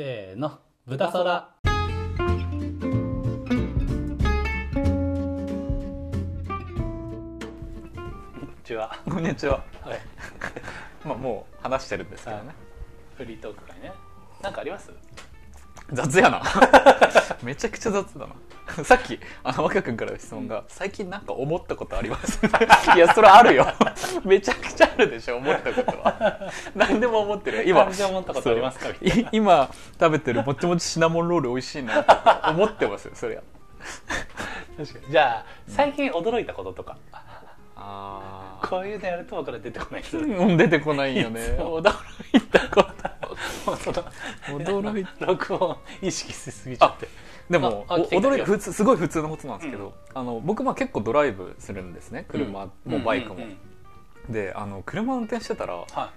せーの豚そらこんにちは。こんにちは。はい。まあもう話してるんですけどね。フリートーク会ね。なんかあります？雑やな。めちゃくちゃ雑だな。さっきあの若君からの質問が最近なんか思ったことあります？いやそれあるよ。めちゃくちゃあるでしょ思ったことは。何でも思ってる。今思ったことありますか？今食べてるもちもちシナモンロール美味しいなって思ってますよそりゃ。確かにじゃあ最近驚いたこととか、あこういうのやると僕ら出てこない人。うん出てこないよね。驚いたこと。驚い録音意識しすぎちゃって。でも驚い普通すごい普通のことなんですけど、あの僕まあ結構ドライブするんですね。車もバイクも。うんうんうん。であの車運転してたらは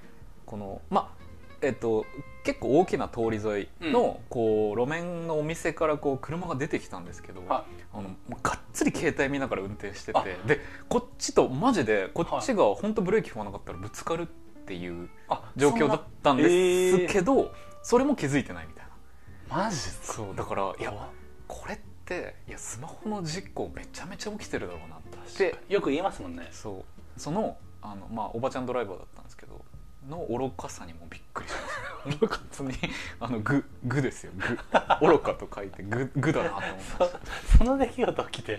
このまあえっと結構大きな通り沿いの、こう路面のお店からこう車が出てきたんですけど、はあのがっつり携帯見ながら運転しててあ。でこっちとマジでこっちが本当ブレーキ踏まなかったらぶつかるっていうあ状況だったんですけど、それも気づいてないみたいな。マジそうだからいやこれっていやスマホの事故めちゃめちゃ起きてるだろうなって。よく言いますもんね。そう。そのあの、まあ、おばちゃんドライバーだったの愚かさにもびっくりしました本当にあのググですよ。グ愚かと書いてググ だなと思いましたそその出来事起きて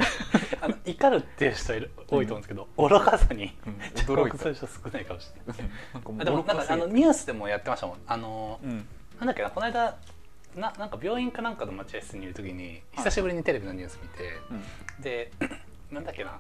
あの怒るっていう人いる多いと思うんですけど、愚かさにうん。驚驚いた。人少ないかもしれない。でもなんかあのニュースでもやってましたもん。あの、うん。なんだっけなこの間ななんか病院かなんかの待合室にいる時に久しぶりにテレビのニュース見て、で なんだっけな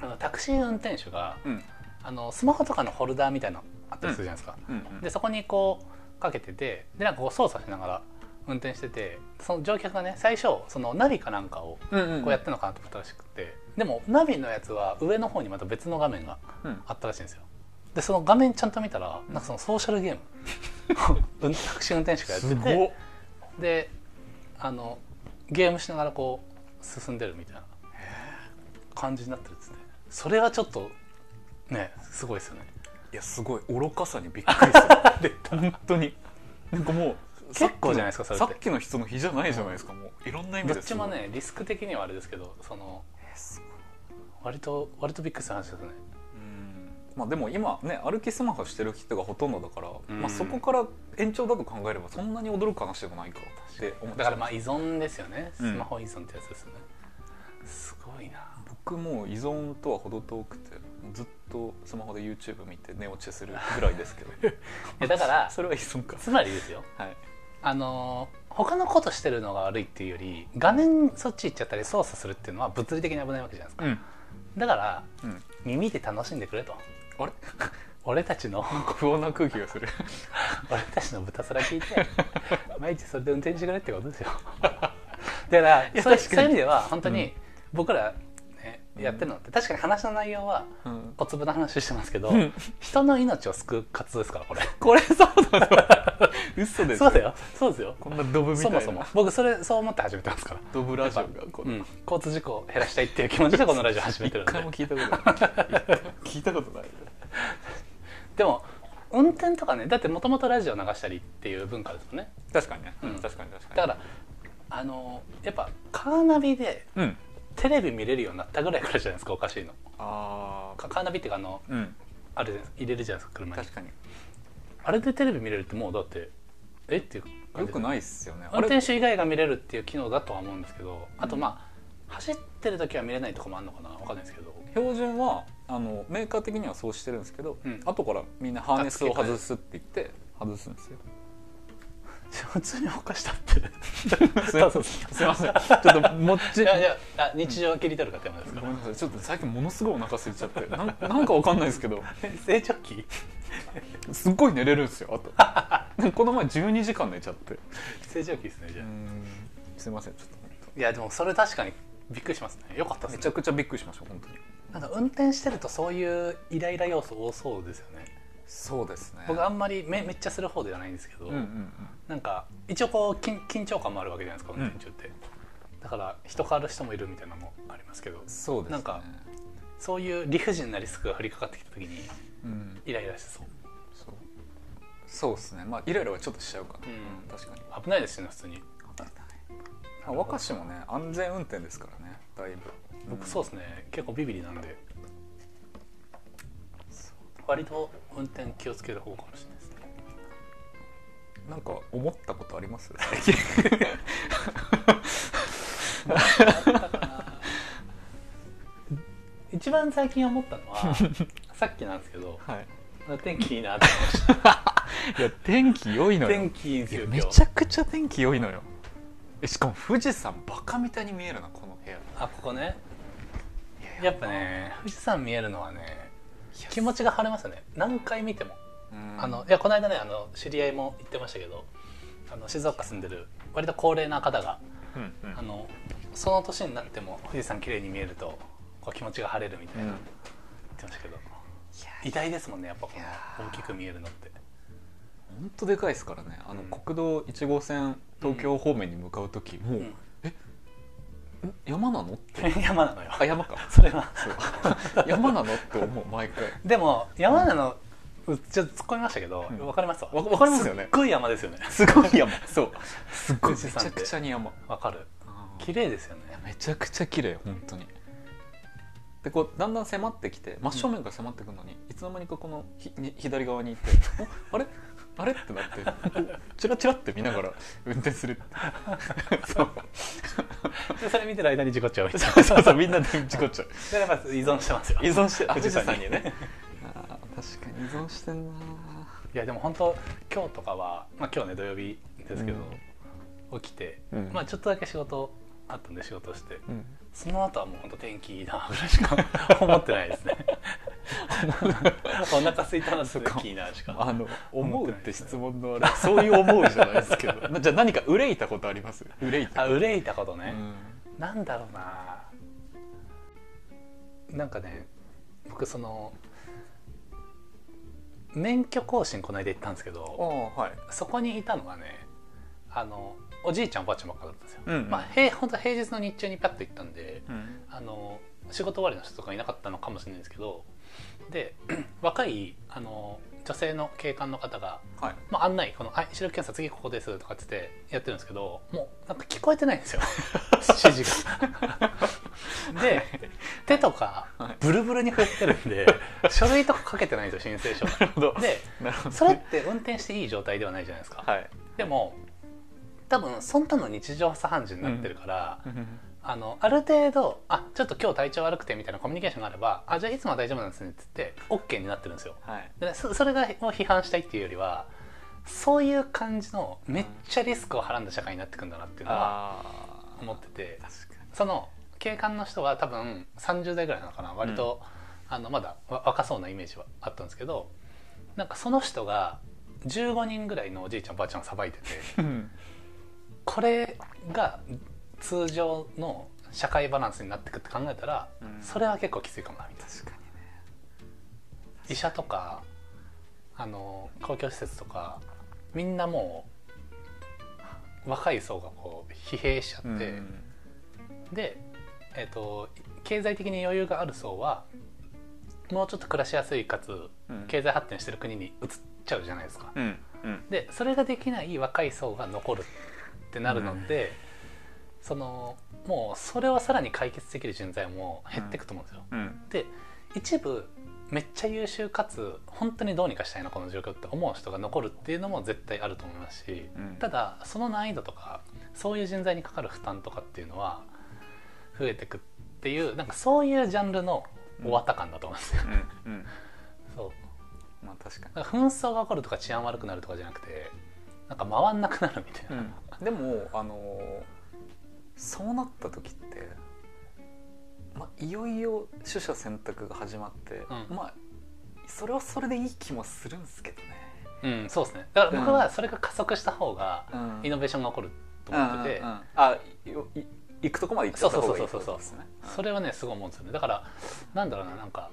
あのタクシー運転手が、うんあのスマホとかのホルダーみたいなのあったりするじゃないですか、でそこにこうかけててでなんかこう操作しながら運転しててその乗客がね最初そのナビかなんかをこうやってるのかなと思ったらしくて、でもナビのやつは上の方にまた別の画面がうん。あったらしいんですよ。でその画面ちゃんと見たらなんかそのソーシャルゲーム。うんタクシー運転手がやっててであのゲームしながらこう進んでるみたいな感じになってるっつってそれはちょっとねすごいですよね。いやすごい。愚かさにびっくりする。本当に。なんかもう結構じゃないですかさっきの人の日じゃないじゃないですかもう。いろんな意味どでっちもねリスク的にはあれですけどその割と割とびっくりする話ですね。うん。まあでも今ね歩きスマホしてる人がほとんどだから、うん。まあ、そこから延長だと考えればそんなに驚く話でもないかって思っちゃうだからまあ依存ですよね。うん。スマホ依存ってやつですよね、すごいな僕もう依存とは程遠くてずっとスマホで YouTube 見て寝落ちするぐらいですけど いやだからそれは依存か。つまりですよ。はい。あのー他のことしてるのが悪いっていうより画面そっち行っちゃったり操作するっていうのは物理的に危ないわけじゃないですか、うん、だからうん、耳で楽しんでくれと。あれ？俺たちの。不穏な空気がする。俺たちの豚空聞いて。毎日それで運転してくれってことですよ。だからやそういう意味では本当うん。に僕ら、ねやってるのって。確かに話の内容はうん。小粒な話してますけど、うん。人の命を救う活動ですからこれ。これそうだぞ。嘘ですそうだよ。そうですよ。こんなドブみたいな。そもそも。僕それそう思って始めてますから。ドブラジオがこの、うん、交通事故を減らしたいっていう気持ちでこのラジオ始めてるんで。一回も聞いたことない。聞いたことない。でも運転とかねだってもともとラジオ流したりっていう文化ですもんね。確かにね、うん。確かに確かに。だからあのやっぱカーナビでうんテレビ見れるようになったぐらいからじゃないですかおかしいの。あカカーナビっていうかあのあうん。あれ入れるじゃないですか車に。確かに。あれでテレビ見れるってもうだってえ？っていう。よくないっすよね。運転手以外が見れるっていう機能だとは思うんですけどあとまあ、走ってる時は見れないとこもあるのかな？わかんないですけど。標準はあのメーカー的にはそうしてるんですけど、うん。後からみんなハーネスを外すって言って外すんですよ普通に犯したって。すいません。すいません。ちょっともっちいやいやあ日常を切り取るかって山ですか。ごめんなさい。ちょっと最近ものすごいお腹空いちゃって。なん なんかわかんないですけど。成長期？すっごい寝れるんですよあと。この前12時間寝ちゃって。成長期ですねじゃあ、すいませんちょっと本いやでもそれ確かにびっくりしますね。よかったですね。当めちゃくちゃびっくりしました本当に。なんか運転してるとそういうイライラ要素多そうですよねそうですね。僕あんまりめめっちゃする方ではないんですけど、うんうんうん。なんか一応こう緊緊張感もあるわけじゃないですかうん。運転中って、だから人変わる人もいるみたいなのもありますけどそうですね。なんかそういう理不尽なリスクが降りかかってきた時にうん。イライラしてそう。そう。そうですね。まあイライラはちょっとしちゃうか。な、うん。確かに。危ないですよね普通に。まあ若しもね安全運転ですからねだいぶ。僕そうですね。結構ビビりなんで割と運転気をつける方かもしれないですね。なんか思ったことあります？最 近一番最近思ったのは さっきなんですけどはい。天気いいなって思いました。いや天気良いのよ。天気いいんですよめちゃくちゃ天気良いのよ。えしかも富士山バカみたいに見えるなこの部屋。あここね。やっぱね富士山見えるのはね気持ちが晴れますよね。何回見ても、うん。あのいやこの間ねあの知り合いも言ってましたけどあの静岡住んでる割と高齢な方がうんうん。あのその年になっても富士山綺麗に見えるとこう気持ちが晴れるみたいな、うん。言ってましたけど。偉大ですもんねやっぱこの大きく見えるのって。本当でかいですからね。あの、うん。国道1号線東京方面に向かう時、もう、うんん山なの？って。山なのよ。あ山か。それは。山なのって思う毎回。でも山なのうちょっと突っ込みましたけど、ん。わかりますわ。わわかりますよね。すっごい山ですよね。すごい山。そう。すごい。めちゃくちゃに山。わかる。うん。綺麗ですよね。めちゃくちゃ綺麗本当に。でこうだんだん迫ってきて真正面から迫ってくるのに、いつの間にかこのひに左側に行って「おあれ？あれ?」ってなって。チラチラって見ながら運転する。そう。でそれ見てる間に事故っちゃう。みたいなそうそうそうみんなで事故っちゃう。でやっぱ依存してますよ。依存してあ富士山に。ね。あー確かに依存してんないやでも本当今日とかは、まあ、今日ね土曜日ですけど、起きて、うん。まあちょっとだけ仕事あったんで仕事して、うんその後はもう本当天気いいなぐらいしか 思ってないですね。お腹空いたな天気いいなしか。あの思うって質問のあれそういう思うじゃないですけど。な じゃあ何か憂いたことあります？憂いたこと。あ憂いたことね、うん。なんだろうな。なんかね僕その免許更新この間行ったんですけどはい。そこにいたのがねあのおじいちゃんおばあちゃんばっかだったんですよ、うんうん。まあ平本当平日の日中にパッと行ったんでうん。あの仕事終わりの人とかいなかったのかもしれないんですけどで 若いあの女性の警官の方が、はい。まあ、案内この「はい視力検査次ここです」とかっつってやってるんですけどもうなんか聞こえてないんですよ。指示が。で手とかはい。ブルブルに振ってるんで書類とか書けてないんですよ申請書。でそれって運転していい状態ではないじゃないですか。はい。でも多分そんなの日常茶飯事になってるから、あのある程度あちょっと今日体調悪くてみたいなコミュニケーションがあればあじゃあいつもは大丈夫なんですねって言って OK になってるんですよ。はい。でそそれがを批判したいっていうよりはそういう感じのめっちゃリスクをはらんだ社会になってくんだなっていうのは思ってて。その警官の人は多分30代ぐらいなのかな。割と、あのまだわ若そうなイメージはあったんですけどなんかその人が15人ぐらいのおじいちゃんおばあちゃんをさばいててにこれが通常の社会バランスになってくって考えたら、うん。それは結構きついかもなみたいな。確かにね。医者とかあの公共施設とかみんなもう若い層がこう疲弊しちゃって、うん。で、えー、と経済的に余裕がある層はもうちょっと暮らしやすいかつうん。経済発展してる国に移っちゃうじゃないですか。でそれができない若い層が残るってなるので、そのもうそれをさらに解決できる人材も減っていくと思うんですよ。うん。で一部めっちゃ優秀かつ本当にどうにかしたいなこの状況って思う人が残るっていうのも絶対あると思いますし、うん。ただその難易度とかそういう人材にかかる負担とかっていうのは増えてくっていうなんかそういうジャンルの終わった感だと思うんですよ。うん。うん。そう。まあ確かに。紛争が起こるとか治安悪くなるとかじゃなくてなんか回んなくなるみたいな、でもあのーそうなった時って、まあ、いよいよ取捨選択が始まって、うん。まあそれはそれでいい気もするんですけどね。うん、そうですね。だから僕はそれが加速した方がうん。イノベーションが起こると思ってて、うんうんうん。あ行くとこまで行っちゃった方がいいってそうそうそうそね。それはねすごい思うんですよね。だからなんだろうななんか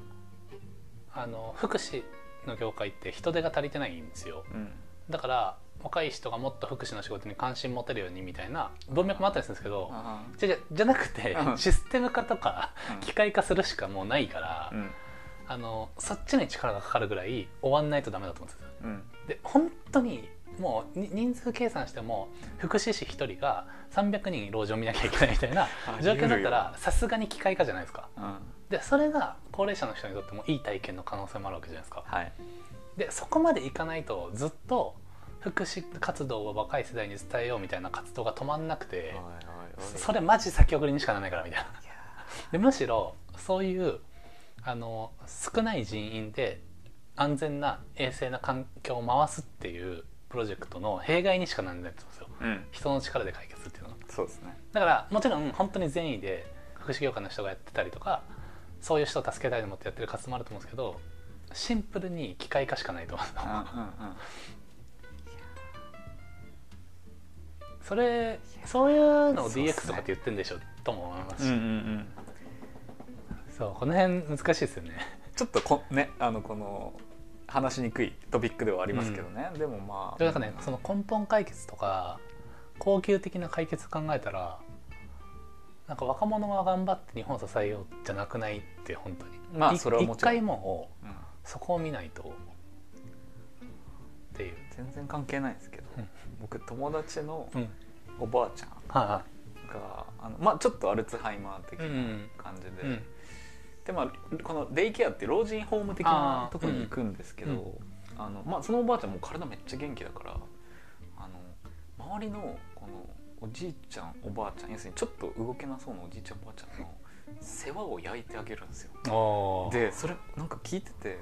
あの福祉の業界って人手が足りてないんですよ。うんだから若い人がもっと福祉の仕事に関心持てるようにみたいな文脈もあったりするんですけどあじゃじゃじゃなくてうん。システム化とかうん。機械化するしかもうないからーうん。あのそっちに力がかかるぐらい終わんないとダメだと思うんですようん。で本当にもうに人数計算しても福祉士1人が300人老人を見なきゃいけないみたいなあ状況だったらさすがに機械化じゃないですか。うん。でそれが高齢者の人にとってもいい体験の可能性もあるわけじゃないですか。はいでそこまでいかないとずっと福祉活動を若い世代に伝えようみたいな活動が止まんなくてそれマジ先送りにしかならないからみたいな。でむしろそういうあの少ない人員で安全な衛生な環境を回すっていうプロジェクトの弊害にしかならないんですよ。うん。人の力で解決っていうのは。そうですね。だからもちろん本当に善意で福祉業界の人がやってたりとかそういう人を助けたいと思ってやってる活動もあると思うんですけどシンプルに機械化しかないと思う。うんうんうん。それそういうのを DX とかって言ってるんでしょ？とも思いますし、うんうんうん。そうこの辺難しいですよね。ちょっとこねあのこの話しにくいトピックではありますけどね、でもまあでもなんかねその根本解決とか恒久的な解決考えたらなんか若者が頑張って日本を支えようじゃなくないって本当に。まあいそれはもちろん。一回もううんそこを見ないとっていう、全然関係ないですけど、うん。僕友達のうん、おばあちゃんはがあのまあちょっとアルツハイマー的なうん感じで、い、うん、でまあこのデイケアって老人ホーム的なところに行くんですけど、うん。あのまあ、そのおばあちゃんも体めっちゃ元気だからあの周りのこのおじいちゃんおばあちゃん要するにちょっと動けなそうなおじいちゃんおばあちゃんの世話を焼いてあげるんですよ。でそれなんか聞いてて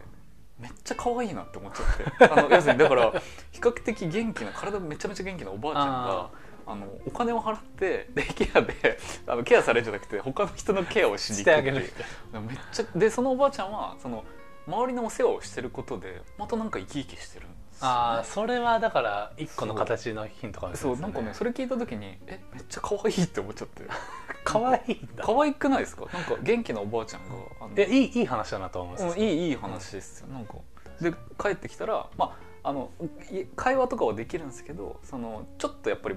めっちゃ可愛いなって思っちゃって。あの要するにだから比較的元気な体めちゃめちゃ元気なおばあちゃんがあのお金を払ってデイケアであのケアされるんじゃなくて他の人のケアをしに行くっていう。あげる。めっちゃでそのおばあちゃんはその周りのお世話をしてることでまたなんか生き生きしてるんですよね。ああそれはだから一個の形のヒントかもしれそないうですなんかねそれ聞いた時にえめっちゃ可愛いって思っちゃって可愛いんだ。可愛くないですか？なんか元気なおばあちゃんがあいいいい話だなと思います、うんいいいい話ですよ。なんかで帰ってきたらまああのい会話とかはできるんですけどそのちょっとやっぱり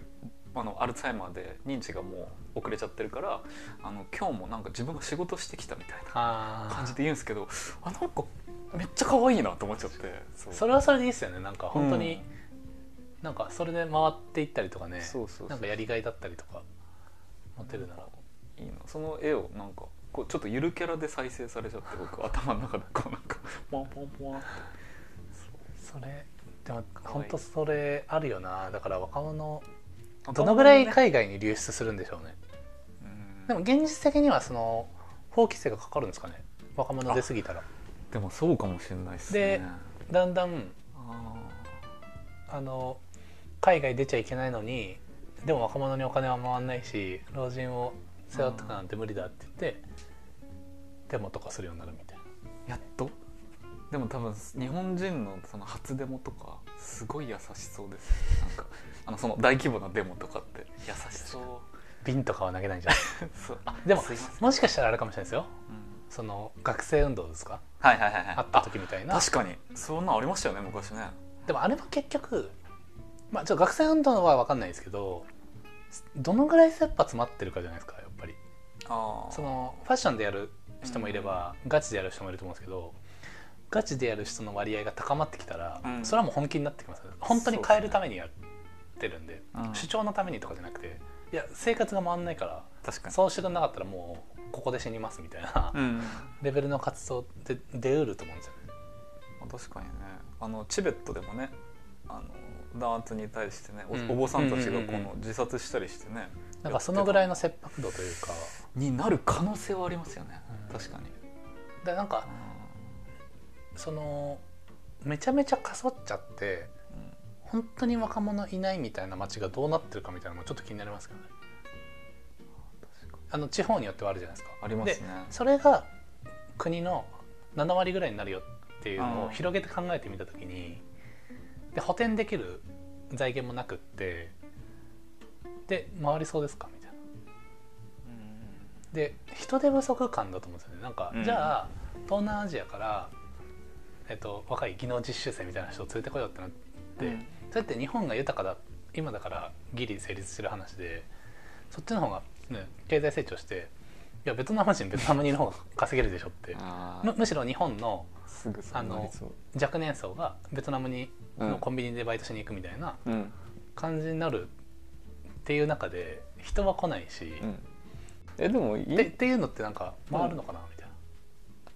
あのアルツハイマーで認知がもう遅れちゃってるからあの今日もなんか自分が仕事してきたみたいなあ感じで言うんですけどあなんかめっちゃ可愛いなと思っちゃってそれはそれでいいですよね。なんか本当に、うんなんかそれで回っていったりとかね。そうそうそう。なんかやりがいだったりとか持てるならいいなその絵をなんかこうちょっとゆるキャラで再生されちゃって僕頭の中でこうなんかポンポンポンってそれでも本当それあるよな。だから若者どのぐらい海外に流出するんでしょうね。うん。でも現実的にはその法規制がかかるんですかね。若者出過ぎたら。でもそうかもしれないですね。でだんだんああの海外出ちゃいけないのにでも若者にお金は回んないし老人を背負ってくなんて無理だって言ってデモとかするようになるみたいな。ーやっと？でも多分日本人のその初デモとかすごい優しそうです。なんかあのその大規模なデモとかって。優しそう。瓶とかは投げないんじゃない？そう。あでももしかしたらあれかもしれないですよ。うん。その学生運動ですか？はいはいはいはい。あった時みたいな。確かに。そんなんありましたよね昔ね。でもあれも結局まあちょっと学生運動は分かんないですけどどのぐらい切羽詰まってるかじゃないですかそのファッションでやる人もいれば、ガチでやる人もいると思うんですけどガチでやる人の割合が高まってきたら、うん。それはもう本気になってきますよ。本当に変えるためにやってるんでうん。主張のためにとかじゃなくていや生活が回んないから確かに。そうしてくれなかったらもうここで死にますみたいな、うん。レベルの活動って出うると思うんですよね。確かにね。あのチベットでもねあの弾圧に対してねお,、坊さんたちがこの自殺したりしてねなんかそのぐらいの切迫度というか。になる可能性はありますよね、うん。確かに、でなんかそのめちゃめちゃかそっちゃってうん。本当に若者いないみたいな街がどうなってるかみたいなのもちょっと気になりますけどね。あの地方によってはあるじゃないですか。ありますね。でそれが国の7割ぐらいになるよっていうのをうん広げて考えてみた時にで補填できる財源もなくってで回りそうですか？みたいな。で人手不足感だと思うんですよね。なんか、うん。じゃあ東南アジアから、えっと、若い技能実習生みたいな人を連れてこようってなって、うん。それって日本が豊かだ今だからギリ成立してる話でそっちの方が、ね、経済成長してやベトナム人ベトナムにいる方が稼げるでしょってむむしろ日本のすぐそうなりそう。若年層がベトナムにうん。のコンビニでバイトしに行くみたいなうん。感じになるっていう中で人は来ないし、うん。えでもいでっていうのってなんか回るのかな、みたい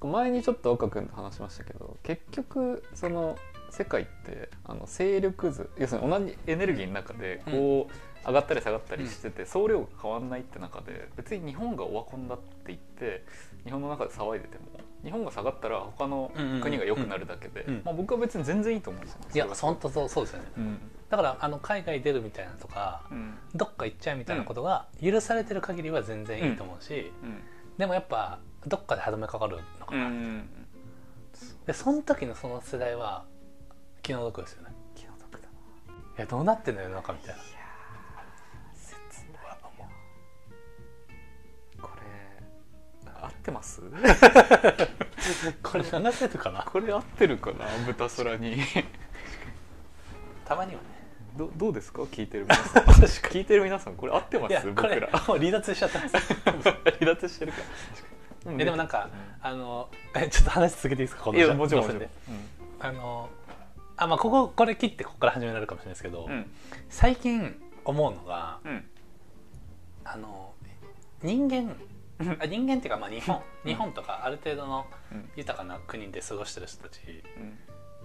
な。前にちょっと岡君と話しましたけど結局その世界ってあの勢力図要するに同じエネルギーの中でこう上がったり下がったりしてて総量が変わんないって中で別に日本がオワコンだって言って日本の中で騒いでても日本が下がったら他の国が良くなるだけでまあ僕は別に全然いいと思うんですよね。いや本当そうそうですよね。うんだからあの海外出るみたいなとかうん。どっか行っちゃうみたいなことが許されてる限りは全然いいと思うし、でもやっぱどっかで歯止めかかるのかうんうな、ん。でその時のその世代は気の毒ですよね。気の毒だ。ないやどうなってんの世の中みたいな。切ないよ。これ合ってます？これ流せるかな？これ合ってるかな？豚空にたまにはね。どどうですか？聞いてる皆さん。聞いてる皆さんこれ合ってます？いやこれ僕ら。もう離脱しちゃってます。離脱してるかえでもなんか、あのえちょっと話続けていいですか？このいやもちろんもちろん。路線であのあまあこここれ切ってここから始められるかもしれないですけど、うん。最近思うのがうん。あの人間あ人間っていうかまあ日本。日本とかある程度のうん。豊かな国で過ごしてる人たち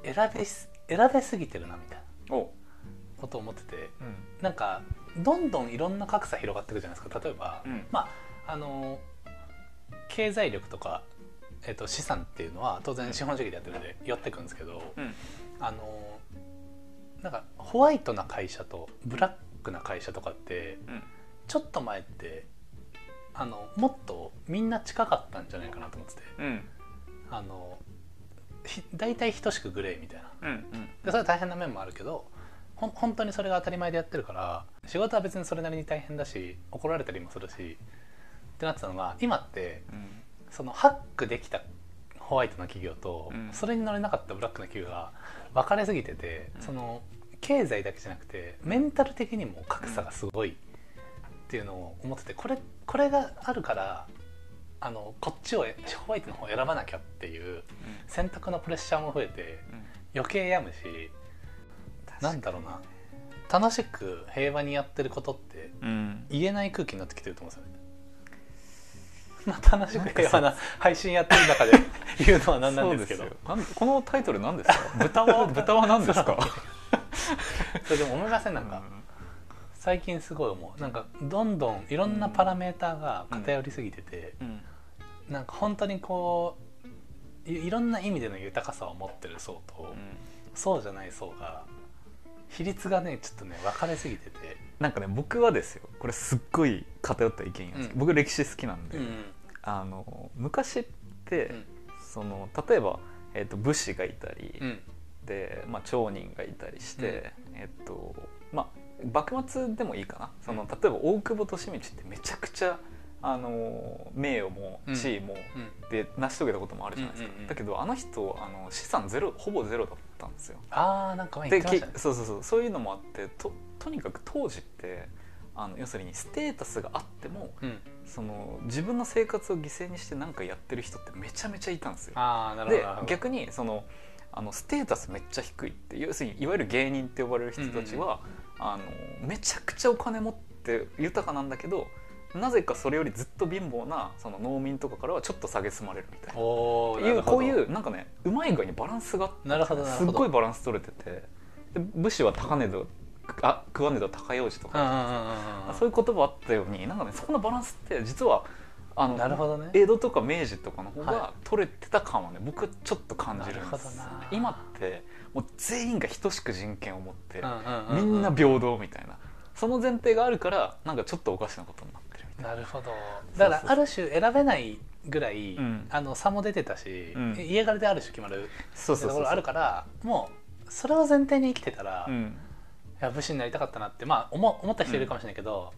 うん。選べす選べすぎてるなみたいな。おことを思っててうん。なんかどんどんいろんな格差広がっていくじゃないですか。例えば、うん。まああの経済力とか、えっと資産っていうのは当然資本主義でやってるので寄ってくんですけど、うん。あのなんかホワイトな会社とブラックな会社とかってうん。ちょっと前ってあのもっとみんな近かったんじゃないかなと思ってて。うん。あのひ大体等しくグレーみたいな。うんうん。でそれは大変な面もあるけどほん本当にそれが当たり前でやってるから仕事は別にそれなりに大変だし怒られたりもするしってなってたのが今ってうん。そのハックできたホワイトな企業と、うん。それに乗れなかったブラックな企業が分かれすぎてて、うん。その経済だけじゃなくてメンタル的にも格差がすごいっていうのを思っててこれこれがあるからあのこっちをホワイトの方を選ばなきゃっていう選択のプレッシャーも増えてうん。余計病むしなんだろうな。楽しく平和にやってることってうん。言えない空気になってきてると思うんですよね。まあ、楽しく平和な配信やってる中で 言うのは何なんですけど。このタイトル何ですか？豚は 豚は何ですか？それでも思いませんなんか、最近すごい思う。なんかどんどんいろんなパラメーターが偏りすぎてて、うんなんか本当にこういいろんな意味での豊かさを持ってる層と、そうじゃない層が比率がねちょっとね分かれすぎてて、なんかね僕はですよ。これすっごい偏った意見なん。ですけど、うん。僕歴史好きなんで、うんあの昔って、うん。その例えば、えっと武士がいたり、うん。で、まあ、町人がいたりして、えっとまあ幕末でもいいかな。そのうん。例えば大久保利通ってめちゃくちゃあの名誉もうん地位も、うん。で成し遂げたこともあるじゃないですか、だけどあの人あの資産ゼロほぼゼロだったんですよ。ああなんか前言でってましたね。きそうそうそう。そういうのもあってととにかく当時ってあの要するにステータスがあってもうん、その自分の生活を犠牲にして何かやってる人ってめちゃめちゃいたんですよ。ああなるほどで逆にそのあのステータスめっちゃ低いって要するにいわゆる芸人って呼ばれる人たちは、あのめちゃくちゃお金持って豊かなんだけどなぜかそれよりずっと貧乏なその農民とかからはちょっと蔑まれるみたいな。うこういうなんかねうまい具合にバランスがなるほどすっごいバランス取れててで武士は高値であ食わねど高用事とか、うんそういう言葉あったようになんかねそこのバランスって実はあのなるほどね。江戸とか明治とかの方はが取れてた感はね僕はちょっと感じるんです。なるほどな。今ってもう全員が等しく人権を持って、みうんんな平等みたいな。その前提があるからなんかちょっとおかしなことになな。なるほど。だからある種選べないぐらい、うん。あの差も出てたし、うん。家柄である種決まるところあるからもうそれを前提に生きてたら、いうん。や武士になりたかったなってまあ思思った人いるかもしれないけど、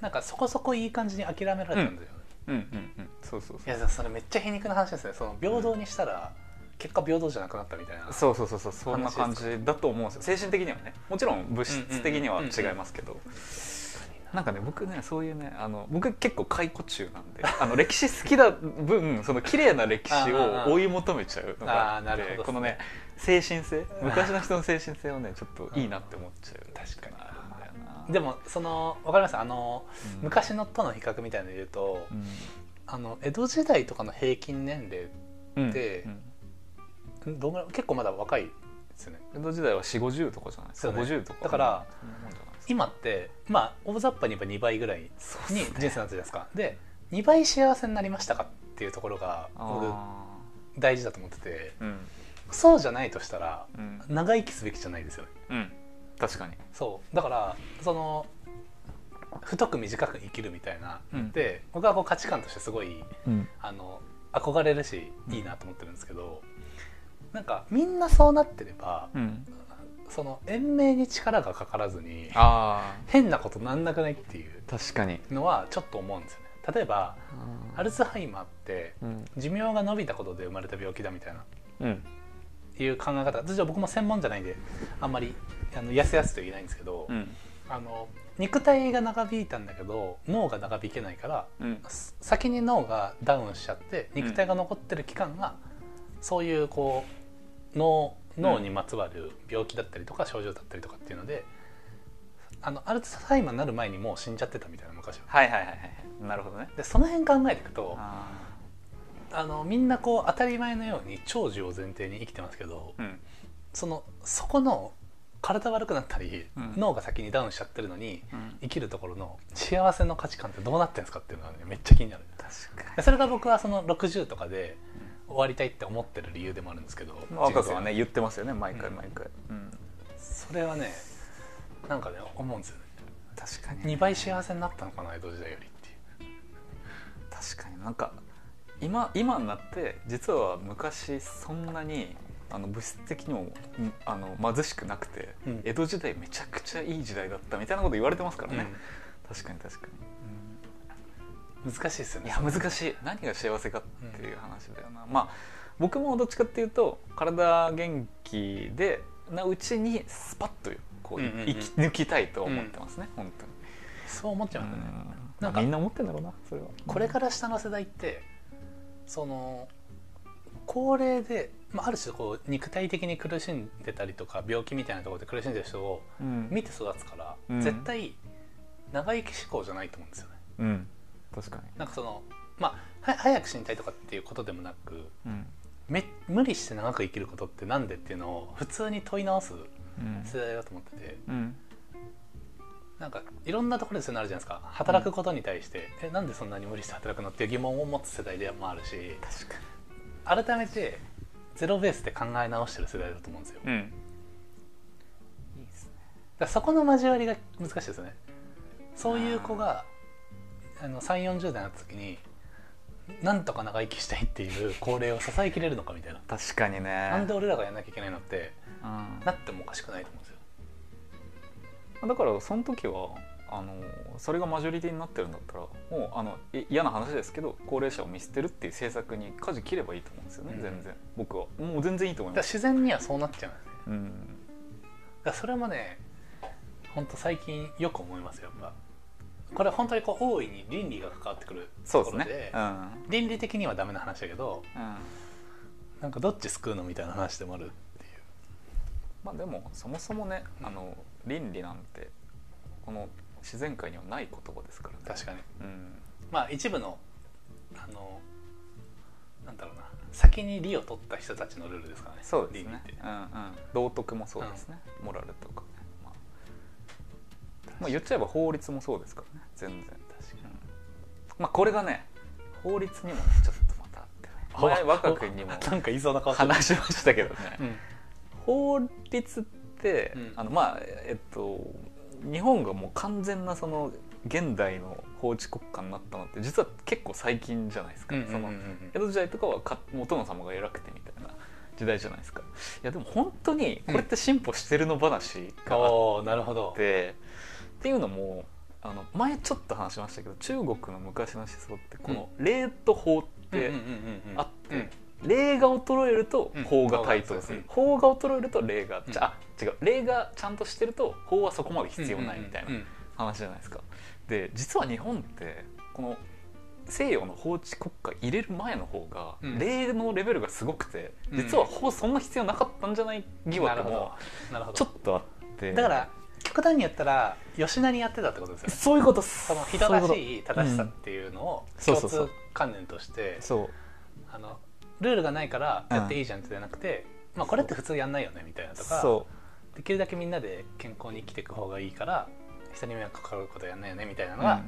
なんかそこそこいい感じに諦められたんだよ、うん。うん。うん。そうそうそう。いやそれめっちゃ皮肉な話ですね。その平等にしたら、結果平等じゃなくなったみたいなそうそうそうそう。そんな感じだと思うんですよ。精神的にはね。もちろん物質的には違いますけど、確かにななんかね僕ねそういうねあの僕結構解雇中なんであの歴史好きだ分その綺麗な歴史を追い求めちゃうのがあってこのね精神性昔の人の精神性をねちょっといいなって思っちゃう。確かに。でもその分かります？あの、うん。昔のとの比較みたいなので言うと、うん。あの江戸時代とかの平均年齢うんでうん。んどんぐらい結構まだ若いですよね。江戸時代は4 5 0とかじゃないですか、ね。50とか。だから今ってまあ大雑把に言えば2倍ぐらいに人生になったじゃないですか。で2倍幸せになりましたかっていうところが僕あ大事だと思ってて。ーうん。そうじゃないとしたらうん。長生きすべきじゃないですよね。うん。確かに。そう。だからその太く短く生きるみたいな、うん。で僕はこう価値観としてすごいうん。あの憧れるしいいなと思ってるんですけど、なんかみんなそうなってれば、うんその延命に力がかからずにあ変なことなんなくないっていうあ確かに。のはちょっと思うんですよね。例えばアルツハイマーってうん。寿命が伸びたことで生まれた病気だみたいな。うん。いう考え方。私は僕も専門じゃないんであんまりあのやすやすと言えないんですけど、うん。あの肉体が長引いたんだけど脳が長引けないからうん。す先に脳がダウンしちゃって肉体が残ってる期間が、そういうこう脳脳にまつわる病気だったりとか症状だったりとかっていうのであのアルツハイマーになる前にもう死んじゃってたみたいな昔は。はいはいはいはいなるほどね。でその辺考えていくとああのみんなこう当たり前のように長寿を前提に生きてますけどーうん。そのそこの体悪くなったり、うん。脳が先にダウンしちゃってるのにうん。生きるところの幸せの価値観ってどうなってるんですかっていうのはねめっちゃ気になる。確かでそれが僕はその60とかで終わりたいって思ってる理由でもあるんですけどに若くはね言ってますよね毎回うん。毎回。うん。それはねなんかね思うんですよね。確かに。2倍幸せになったのかな江戸時代よりっていう。確かに。なんか今今になって実は昔そんなにあの物質的にもんあの貧しくなくて、うん。江戸時代めちゃくちゃいい時代だったみたいなこと言われてますからね、確かに確かうん難しいですよに、ねいや難しい。何が幸せかっていう話だよな、まあ僕もどっちかっていうと体元気でなうちにスパッとこう、うんうんうん。生き抜きたいと思ってますね、本当に。そう思っちゃうんだよね。ななんんかかみんな思ってんだろうなそれは。これから下の世代ってその高齢で、まあ、ある種こう肉体的に苦しんでたりとか病気みたいなところで苦しんでる人をうん。見て育つから、うん。絶対長生き志向じゃないと思うんですよね。うん確かに。なんかそのまあは早く死にたいとかっていうことでもなくうん。め無理して長く生きることってなんでっていうのを普通に問い直すうん。世代だと思ってて。うん。なんかいろんなところでそういうのあるじゃないですか。働くことに対して、えなんでそんなに無理して働くのっていう疑問を持つ世代でもあるし確か改めてゼロベースで考え直してる世代だと思うんですよ。うん。いいですね。らそこの交わりが難しいですよね。そういう子があの3 4 0代になった時になんとか長生きしたいっていう高齢を支えきれるのかみたいな。確かにね。なんで俺らがやんなきゃいけないのってうん。なってもおかしくないと思うんですよ。だからその時はあのそれがマジョリティになってるんだったらもうあのい嫌な話ですけど高齢者を見捨てるっていう政策に舵切ればいいと思うんですよね、うん。全然。僕は。もう全然いいと思います。自然にはそうなっちゃうんですね。うん。だそれもね本当最近よく思いますよやっぱこれ本当にこう大いに倫理が関わってくるそうところでねうん。倫理的にはダメな話だけどうん。なんかどっち救うのみたいな話でもあるっていう。まあでもそもそもねあの倫理なんてこの自然界にはない言葉ですからね。確かに。うん。まあ一部のあのなんだろうな先に利を取った人たちのルールですからね。そうですね。うんうん。道徳もそうですね、モラルとか。ね、まあ、まあ言っちゃえば法律もそうですからね。全然。確かうんまあこれがね法律にもねちょっとまたあってね。に 前若君にもなんか言いそうな話しましたけどね。うん。法律って、うん。あのまあえっと日本がもう完全なその現代の法治国家になったのって実は結構最近じゃないですか、江戸時代とかはかもう殿様が偉くてみたいな時代じゃないですか。いやでも本当にこれって進歩してるの話があっおおなるほど。て、っていうのもあの前ちょっと話しましたけど中国の昔の思想ってこの礼と法ってあって、礼が衰えるとうん。法が台頭する、うん法が衰えると礼が、あ違う。礼がちゃんとしてると法はそこまで必要ないみたいな話じゃないですか。で実は日本ってこの西洋の法治国家入れる前の方がうん。礼のレベルがすごくて、うん。実は法そんな必要なかったんじゃない疑惑もちょっとあって。だから極端に言ったら吉田にやってたってことですよね。そういうことその人らしい正しさっていうのを共通観念としてそうあのルールがないからやっていいじゃんってじゃなくて、まあ、これって普通やんないよねみたいなとかそできるだけみんなで健康に生きていく方がいいから人に迷惑かかることやんないよねみたいなう、のが、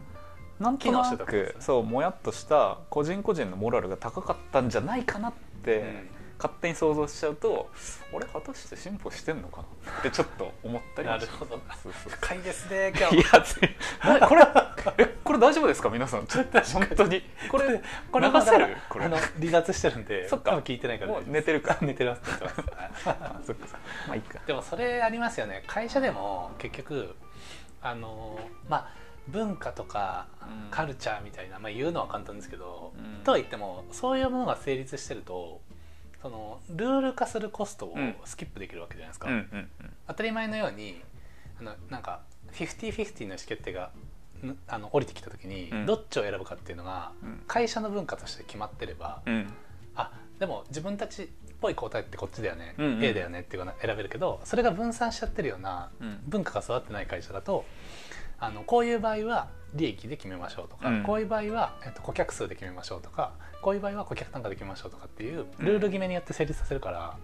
うん、なんとなくね。そうもやっとした個人個人のモラルが高かったんじゃないかなって、うん勝手に想像しちゃうと俺果たして進歩してんのかな？ってちょっと思ったりもします。深いですね今い日いなこれえこれ大丈夫ですか？皆さん。ちょっと本当に。これこれ流せる？これ。あの離脱してるんでそっか。聞いてないから。もう寝てるか。寝てますそっか。まあいいか。でもそれありますよね。会社でも結局あのまあ文化とかうん。カルチャーみたいな、まあ、言うのは簡単ですけど、うん。とは言ってもそういうものが成立してるとそのルール化するコストをうん。スキップできるわけじゃないですか、うんうん当たり前のようにあのなんか50-50の意思決定がんあの降りてきた時に、うん。どっちを選ぶかっていうのがうん。会社の文化として決まってれば、うん。あでも自分たちっぽい答えってこっちだよね、うんうん。A だよねっていうのが選べるけどそれが分散しちゃってるようなうん。文化が育ってない会社だとあのこういう場合は利益で決めましょうとか、うん。こういう場合は、えっと、顧客数で決めましょうとかこういう場合は顧客単価で決めましょうとかっていうルール決めによって成立させるから、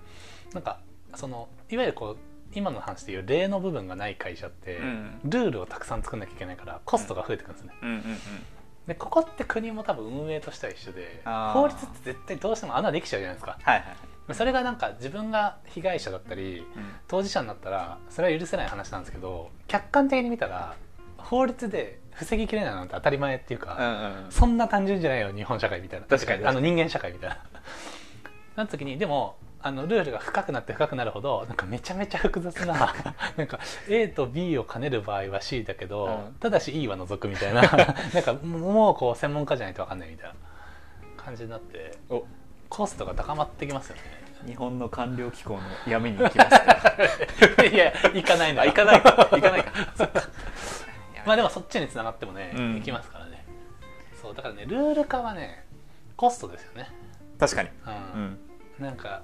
なんかそのいわゆるこう今の話でいう例の部分がない会社って、うん。ルールをたくさん作んなきゃいけないからコストが増えてくるんですね。うん。うんでここって国も多分運営としては一緒で法律って絶対どうしても穴できちゃうじゃないですか。はいはいそれがなんか自分が被害者だったりうん。当事者になったらそれは許せない話なんですけど客観的に見たら法律で防ぎきれないなんて当たり前っていうか、うんうん。そんな単純じゃないよ日本社会みたいな。確かにあの人間社会みたいな。なった時にでもあのルールが深くなって深くなるほどなんかめちゃめちゃ複雑な なんか A と B を兼ねる場合は C だけど、うん。ただし E は除くみたいな。なんかもうこう専門家じゃないと分かんないみたいな。感じになってお。コストが高まってきますよね。日本の官僚機構の闇に行きますね いや行かないの行かないか。行かないかまあでもそっちにつながってもね、うん。行きますからね。そうだからねルール化はねコストですよね。確かに。うん。うん。なんか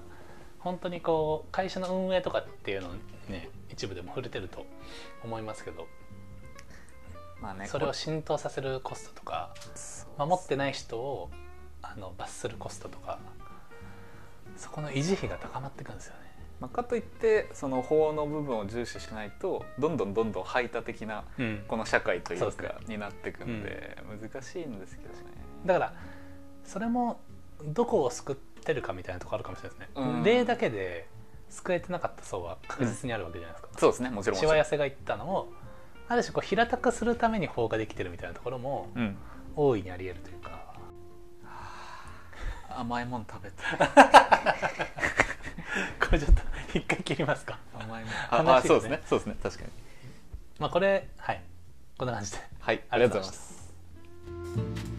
本当にこう会社の運営とかっていうのをね一部でも触れてると思いますけど。まあねそれを浸透させるコストとか守ってない人をあの罰するコストとかそこの維持費が高まっていくんですよねまあ、かといってその法の部分を重視しないとどんどんどんどん排他的なうん。この社会というそうですかになっていくんで難しいんですけどね。だからそれもどこを救ってるかみたいなところあるかもしれないですね、うん。例だけで救えてなかった層は確実にあるわけじゃないですか、そうですねもちろんしわ寄せが言ったのをある種こう平たくするために法ができてるみたいなところもうん。大いにあり得るというか。甘いもん食べた これちょっと一回切りますか。お前も。ああそうですね。そうですね。確かに。まあこれはい。こんな感じで。はいありがとうございます。